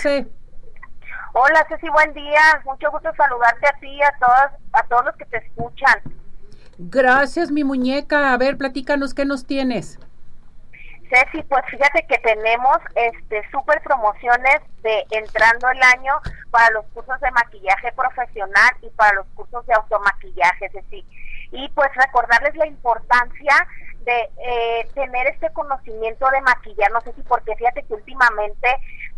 Dulce. Hola Ceci, buen día. Mucho gusto saludarte a ti y a todas, a todos los que te escuchan. Gracias, mi muñeca. A ver, platícanos qué nos tienes. Ceci, pues fíjate que tenemos este super promociones de entrando el año para los cursos de maquillaje profesional y para los cursos de automaquillaje, Ceci. Y pues recordarles la importancia de eh, tener este conocimiento de maquillar, no sé si porque fíjate que últimamente,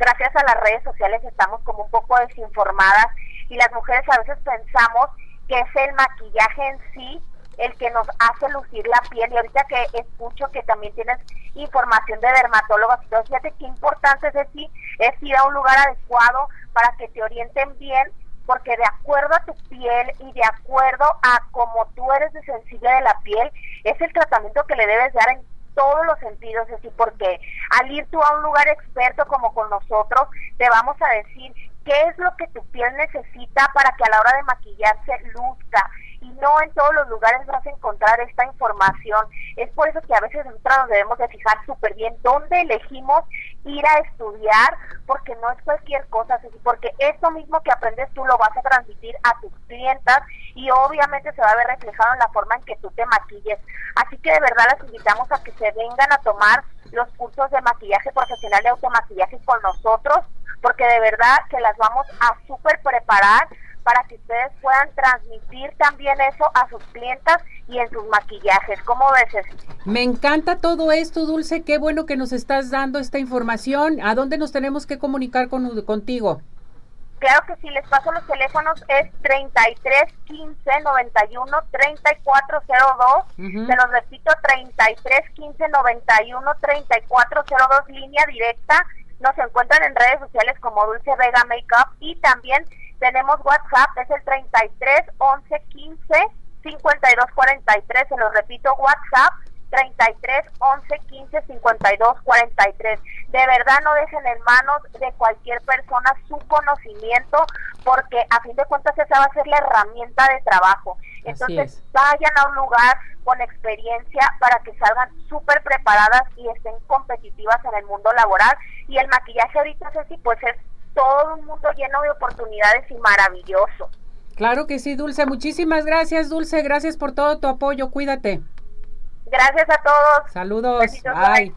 gracias a las redes sociales, estamos como un poco desinformadas y las mujeres a veces pensamos que es el maquillaje en sí el que nos hace lucir la piel. Y ahorita que escucho que también tienes información de dermatólogos y fíjate qué importante es decir, es ir a un lugar adecuado para que te orienten bien porque de acuerdo a tu piel y de acuerdo a cómo tú eres de sensible de la piel, es el tratamiento que le debes dar en todos los sentidos, decir, porque al ir tú a un lugar experto como con nosotros, te vamos a decir qué es lo que tu piel necesita para que a la hora de maquillarse luzca, y no en todos los lugares vas a encontrar esta información. Es por eso que a veces nosotros nos debemos de fijar súper bien dónde elegimos ir a estudiar, porque no es cualquier cosa, porque esto mismo que aprendes tú lo vas a transmitir a tus clientas y obviamente se va a ver reflejado en la forma en que tú te maquilles. Así que de verdad las invitamos a que se vengan a tomar los cursos de maquillaje profesional y automaquillaje con nosotros, porque de verdad que las vamos a súper preparar para que ustedes puedan transmitir también eso a sus clientas y en sus maquillajes. ¿Cómo ves? Me encanta todo esto, Dulce. Qué bueno que nos estás dando esta información. ¿A dónde nos tenemos que comunicar con, contigo? Claro que sí, les paso los teléfonos, es 33 15 91 3402. Se los repito, 33 15 91 3402, línea directa. Nos encuentran en redes sociales como Dulce Vega Makeup y también tenemos WhatsApp, es el 33 11 15 52 43. Se lo repito, WhatsApp 33 11 15 52 43. De verdad no dejen en manos de cualquier persona su conocimiento porque a fin de cuentas esa va a ser la herramienta de trabajo. Entonces vayan a un lugar con experiencia para que salgan súper preparadas y estén competitivas en el mundo laboral. Y el maquillaje ahorita, Ceci, pues es todo un mundo lleno de oportunidades y maravilloso. Claro que sí, Dulce. Muchísimas gracias, Dulce. Gracias por todo tu apoyo. Cuídate. Gracias a todos. Saludos. Bye.